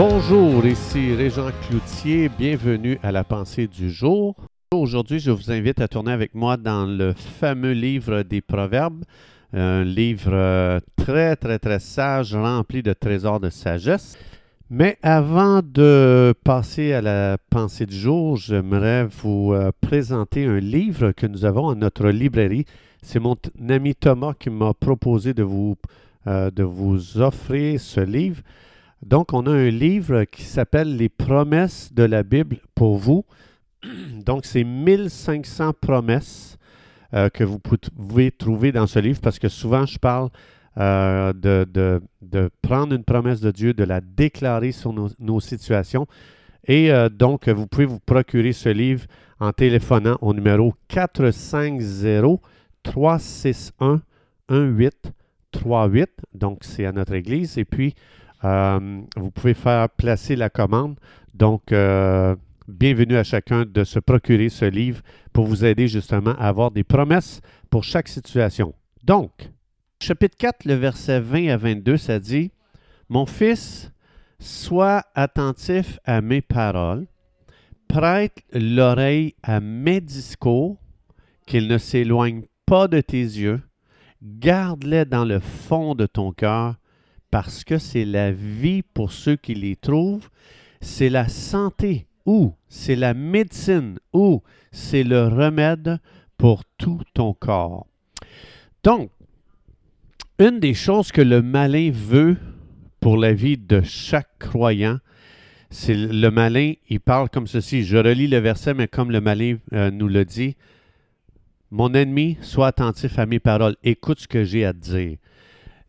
Bonjour, ici Régent Cloutier, bienvenue à la pensée du jour. Aujourd'hui, je vous invite à tourner avec moi dans le fameux livre des Proverbes, un livre euh, très très très sage, rempli de trésors de sagesse. Mais avant de passer à la pensée du jour, j'aimerais vous euh, présenter un livre que nous avons à notre librairie. C'est mon ami Thomas qui m'a proposé de vous, euh, de vous offrir ce livre. Donc, on a un livre qui s'appelle Les promesses de la Bible pour vous. Donc, c'est 1500 promesses euh, que vous pouvez trouver dans ce livre parce que souvent, je parle euh, de, prendre une promesse de Dieu, de la déclarer sur nos, nos situations. Et euh, donc, vous pouvez vous procurer ce livre en téléphonant au numéro 450-361-1838. Donc, c'est à notre église. Et puis, euh, vous pouvez faire placer la commande. Donc, euh, bienvenue à chacun de se procurer ce livre pour vous aider justement à avoir des promesses pour chaque situation. Donc, chapitre 4, le verset 20 à 22, ça dit Mon fils, sois attentif à mes paroles, prête l'oreille à mes discours, qu'ils ne s'éloignent pas de tes yeux, garde-les dans le fond de ton cœur, parce que c'est la vie pour ceux qui les trouvent, c'est la santé ou c'est la médecine ou c'est le remède pour tout ton corps. Donc, une des choses que le malin veut pour la vie de chaque croyant, c'est le malin, il parle comme ceci. Je relis le verset, mais comme le malin euh, nous le dit, Mon ennemi, sois attentif à mes paroles, écoute ce que j'ai à te dire.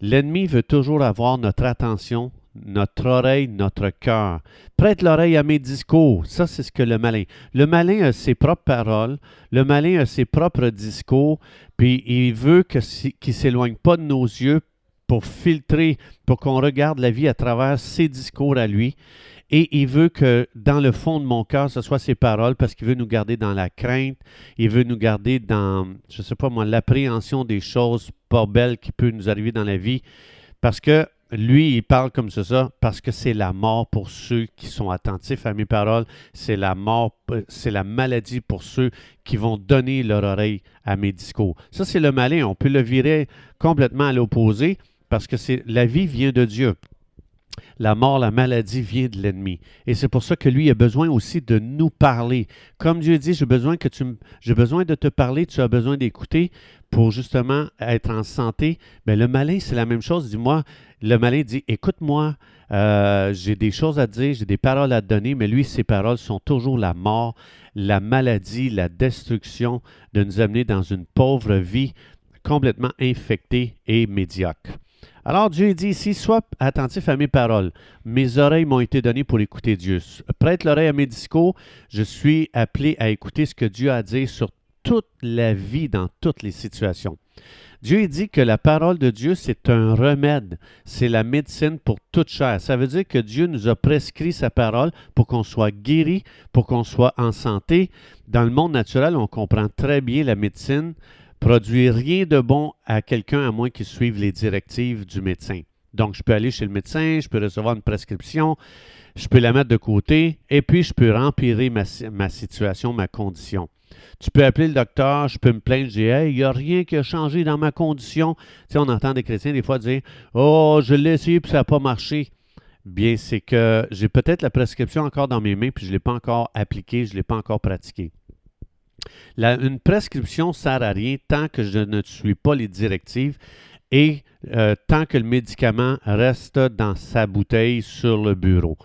L'ennemi veut toujours avoir notre attention, notre oreille, notre cœur. Prête l'oreille à mes discours. Ça, c'est ce que le malin. Le malin a ses propres paroles, le malin a ses propres discours, puis il veut qu'il ne s'éloigne pas de nos yeux pour filtrer, pour qu'on regarde la vie à travers ses discours à lui. Et il veut que dans le fond de mon cœur, ce soit ses paroles, parce qu'il veut nous garder dans la crainte, il veut nous garder dans, je ne sais pas moi, l'appréhension des choses pas belles qui peuvent nous arriver dans la vie, parce que lui, il parle comme ça, parce que c'est la mort pour ceux qui sont attentifs à mes paroles, c'est la mort, c'est la maladie pour ceux qui vont donner leur oreille à mes discours. Ça, c'est le malin. On peut le virer complètement à l'opposé, parce que c'est la vie vient de Dieu. La mort, la maladie vient de l'ennemi. Et c'est pour ça que lui a besoin aussi de nous parler. Comme Dieu dit, j'ai besoin que tu j'ai besoin de te parler, tu as besoin d'écouter pour justement être en santé. Mais le malin, c'est la même chose. Dis-moi, le malin dit, écoute-moi, euh, j'ai des choses à dire, j'ai des paroles à te donner, mais lui, ses paroles sont toujours la mort, la maladie, la destruction, de nous amener dans une pauvre vie complètement infectée et médiocre. Alors Dieu dit ici, sois attentif à mes paroles. Mes oreilles m'ont été données pour écouter Dieu. Prête l'oreille à mes discours. Je suis appelé à écouter ce que Dieu a à dire sur toute la vie, dans toutes les situations. Dieu dit que la parole de Dieu, c'est un remède, c'est la médecine pour toute chair. Ça veut dire que Dieu nous a prescrit sa parole pour qu'on soit guéri, pour qu'on soit en santé. Dans le monde naturel, on comprend très bien la médecine produit rien de bon à quelqu'un à moins qu'il suive les directives du médecin. Donc, je peux aller chez le médecin, je peux recevoir une prescription, je peux la mettre de côté et puis je peux empirer ma, si- ma situation, ma condition. Tu peux appeler le docteur, je peux me plaindre, je dis il n'y a rien qui a changé dans ma condition. Tu on entend des chrétiens des fois dire Oh, je l'ai essayé puis ça n'a pas marché. Bien, c'est que j'ai peut-être la prescription encore dans mes mains puis je ne l'ai pas encore appliquée, je ne l'ai pas encore pratiquée. Une prescription ne sert à rien tant que je ne suis pas les directives et euh, tant que le médicament reste dans sa bouteille sur le bureau.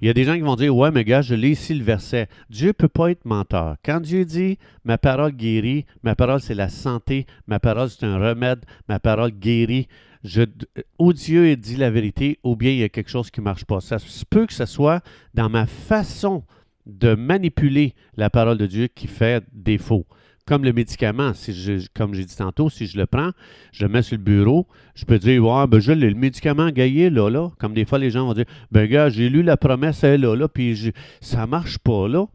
Il y a des gens qui vont dire Ouais, mais gars, je lis ici le verset. Dieu ne peut pas être menteur. Quand Dieu dit Ma parole guérit, ma parole c'est la santé, ma parole c'est un remède, ma parole guérit, je, ou Dieu dit la vérité, ou bien il y a quelque chose qui ne marche pas. Ça se peut que ce soit dans ma façon de manipuler la parole de Dieu qui fait défaut. Comme le médicament, si je, comme j'ai dit tantôt, si je le prends, je le mets sur le bureau, je peux dire, ouais, ben je le médicament gaillé, là, là. Comme des fois, les gens vont dire, ben gars, j'ai lu la promesse, elle, là, là, puis je- ça marche pas, là.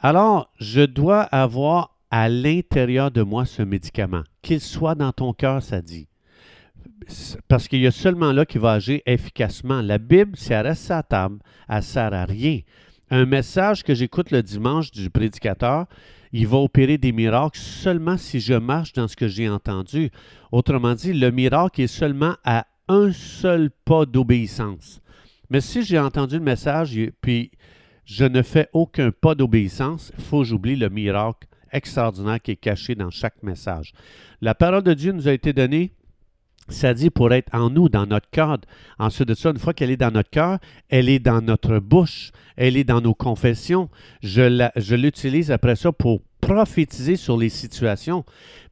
Alors, je dois avoir à l'intérieur de moi ce médicament, qu'il soit dans ton cœur, ça dit. Parce qu'il y a seulement là qui va agir efficacement. La Bible, si elle reste à table, elle sert à rien. Un message que j'écoute le dimanche du prédicateur, il va opérer des miracles seulement si je marche dans ce que j'ai entendu. Autrement dit, le miracle est seulement à un seul pas d'obéissance. Mais si j'ai entendu le message, puis je ne fais aucun pas d'obéissance, il faut que j'oublie le miracle extraordinaire qui est caché dans chaque message. La parole de Dieu nous a été donnée ça dit pour être en nous, dans notre cœur. Ensuite de ça, une fois qu'elle est dans notre cœur, elle est dans notre bouche, elle est dans nos confessions. Je l'utilise après ça pour prophétiser sur les situations.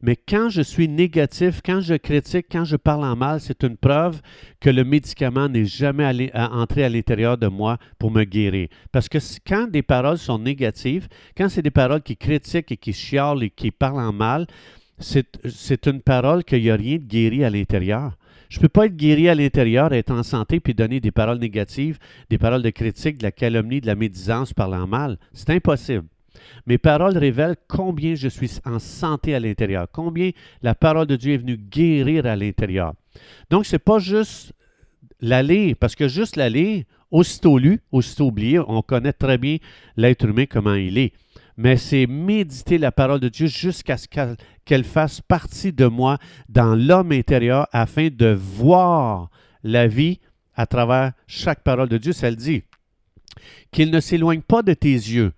Mais quand je suis négatif, quand je critique, quand je parle en mal, c'est une preuve que le médicament n'est jamais allé, entré à l'intérieur de moi pour me guérir. Parce que quand des paroles sont négatives, quand c'est des paroles qui critiquent et qui chialent et qui parlent en mal, c'est une parole qu'il n'y a rien de guéri à l'intérieur. Je ne peux pas être guéri à l'intérieur, être en santé, puis donner des paroles négatives, des paroles de critique, de la calomnie, de la médisance parlant mal. C'est impossible. Mes paroles révèlent combien je suis en santé à l'intérieur, combien la parole de Dieu est venue guérir à l'intérieur. Donc, ce n'est pas juste la lire, parce que juste la lire, aussitôt lu, aussitôt oublié, on connaît très bien l'être humain, comment il est mais c'est méditer la parole de Dieu jusqu'à ce qu'elle fasse partie de moi dans l'homme intérieur afin de voir la vie à travers chaque parole de Dieu. Ça le dit. Qu'il ne s'éloigne pas de tes yeux.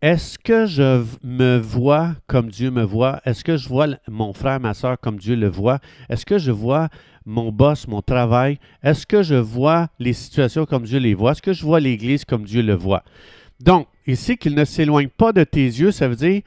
Est-ce que je me vois comme Dieu me voit? Est-ce que je vois mon frère, ma soeur comme Dieu le voit? Est-ce que je vois mon boss, mon travail? Est-ce que je vois les situations comme Dieu les voit? Est-ce que je vois l'Église comme Dieu le voit? Donc, ici, qu'il ne s'éloigne pas de tes yeux, ça veut dire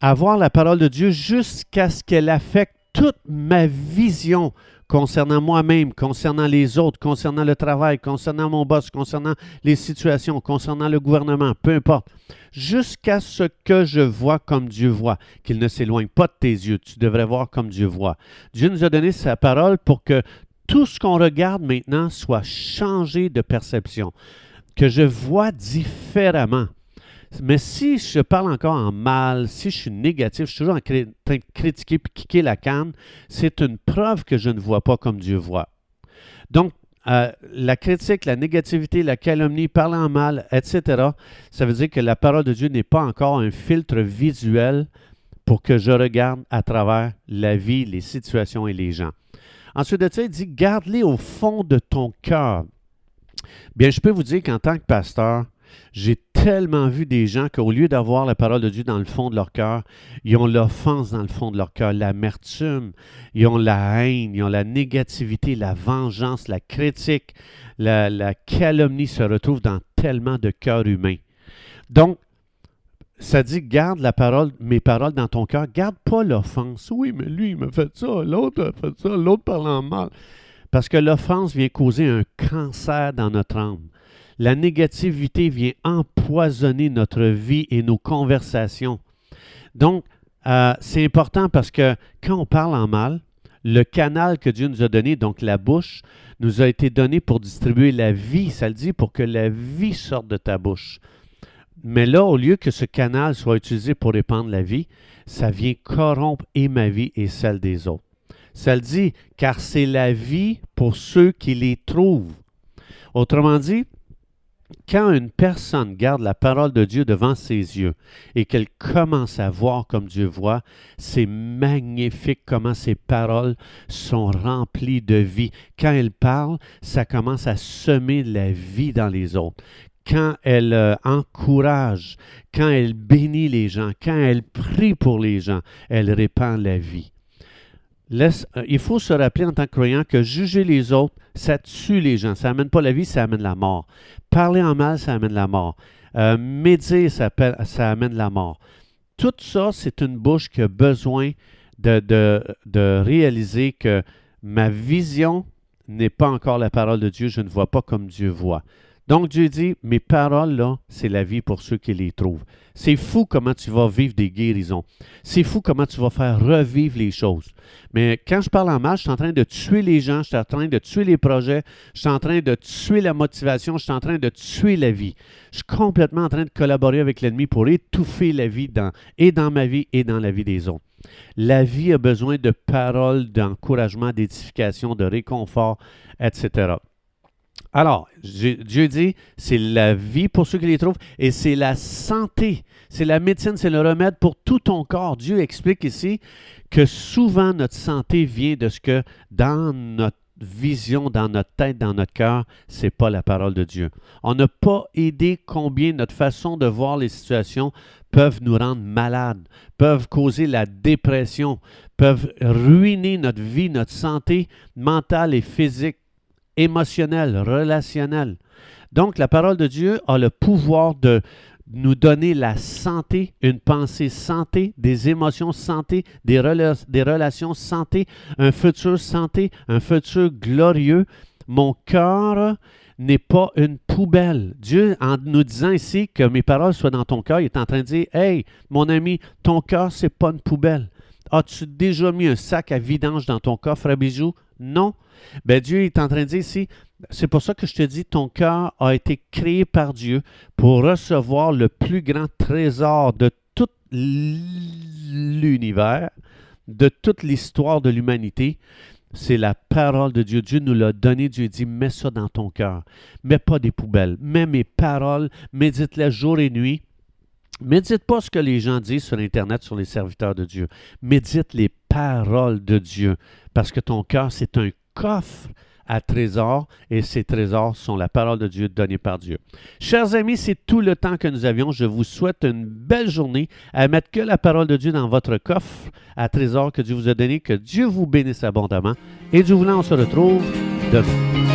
avoir la parole de Dieu jusqu'à ce qu'elle affecte toute ma vision concernant moi-même, concernant les autres, concernant le travail, concernant mon boss, concernant les situations, concernant le gouvernement, peu importe, jusqu'à ce que je vois comme Dieu voit, qu'il ne s'éloigne pas de tes yeux, tu devrais voir comme Dieu voit. Dieu nous a donné sa parole pour que tout ce qu'on regarde maintenant soit changé de perception que je vois différemment. Mais si je parle encore en mal, si je suis négatif, je suis toujours en train de critiquer et kicker la canne, c'est une preuve que je ne vois pas comme Dieu voit. Donc, euh, la critique, la négativité, la calomnie, parler en mal, etc., ça veut dire que la parole de Dieu n'est pas encore un filtre visuel pour que je regarde à travers la vie, les situations et les gens. Ensuite de ça, il dit, garde-les au fond de ton cœur. Bien, je peux vous dire qu'en tant que pasteur, j'ai tellement vu des gens qu'au lieu d'avoir la parole de Dieu dans le fond de leur cœur, ils ont l'offense dans le fond de leur cœur, l'amertume, ils ont la haine, ils ont la négativité, la vengeance, la critique, la, calomnie se retrouve dans tellement de cœurs humains. Donc, ça dit garde la parole, mes paroles dans ton cœur, garde pas l'offense. Oui, mais lui, il m'a fait ça, l'autre a fait ça, l'autre parle en mal. Parce que l'offense vient causer un cancer dans notre âme. La négativité vient empoisonner notre vie et nos conversations. Donc, euh, c'est important parce que quand on parle en mal, le canal que Dieu nous a donné, donc la bouche, nous a été donné pour distribuer la vie. Ça le dit pour que la vie sorte de ta bouche. Mais là, au lieu que ce canal soit utilisé pour répandre la vie, ça vient corrompre et ma vie et celle des autres. Ça le dit, car c'est la vie pour ceux qui les trouvent. Autrement dit, quand une personne garde la parole de Dieu devant ses yeux et qu'elle commence à voir comme Dieu voit, c'est magnifique comment ces paroles sont remplies de vie. Quand elle parle, ça commence à semer la vie dans les autres. Quand elle euh, encourage, quand elle bénit les gens, quand elle prie pour les gens, elle répand la vie. Euh, il faut se rappeler en tant que croyant que juger les autres, ça tue les gens. Ça n'amène pas la vie, ça amène la mort. Parler en mal, ça amène la mort. Euh, médire, ça, amène la mort. Tout ça, c'est une bouche qui a besoin de réaliser que ma vision n'est pas encore la parole de Dieu. Je ne vois pas comme Dieu voit. Donc Dieu dit, mes paroles, là, c'est la vie pour ceux qui les trouvent. C'est fou comment tu vas vivre des guérisons. C'est fou comment tu vas faire revivre les choses. Mais quand je parle en mal, je suis en train de tuer les gens, je suis en train de tuer les projets, je suis en train de tuer la motivation, je suis en train de tuer la vie. Je suis complètement en train de collaborer avec l'ennemi pour étouffer la vie dans, et dans ma vie et dans la vie des autres. La vie a besoin de paroles d'encouragement, d'édification, de réconfort, etc. Alors, Dieu dit, c'est la vie pour ceux qui les trouvent et c'est la santé, c'est la médecine, c'est le remède pour tout ton corps. Dieu explique ici que souvent notre santé vient de ce que dans notre vision, dans notre tête, dans notre cœur, c'est pas la parole de Dieu. On n'a pas aidé combien notre façon de voir les situations peuvent nous rendre malades, peuvent causer la dépression, peuvent ruiner notre vie, notre santé mentale et physique émotionnel, relationnel. Donc, la parole de Dieu a le pouvoir de nous donner la santé, une pensée santé, des émotions santé, des, relations santé, un futur santé, un futur glorieux. Mon cœur n'est pas une poubelle. Dieu, en nous disant ici que mes paroles soient dans ton cœur, il est en train de dire Hey, mon ami, ton cœur, c'est pas une poubelle. As-tu déjà mis un sac à vidange dans ton coffre à bijoux? Non. Ben, Dieu est en train de dire ici, c'est pour ça que je te dis, ton cœur a été créé par Dieu pour recevoir le plus grand trésor de tout l'univers, de toute l'histoire de l'humanité. C'est la parole de Dieu. Dieu nous l'a donné. Dieu dit, mets ça dans ton cœur. Mets pas des poubelles. Mets mes paroles. Médite-les jour et nuit. Médite pas ce que les gens disent sur Internet sur les serviteurs de Dieu. Médite les paroles de Dieu. Parce que ton cœur, c'est un coffre à trésors et ces trésors sont la parole de Dieu donnée par Dieu. Chers amis, c'est tout le temps que nous avions. Je vous souhaite une belle journée à mettre que la parole de Dieu dans votre coffre à trésors que Dieu vous a donné. Que Dieu vous bénisse abondamment. Et du voulant, on se retrouve demain.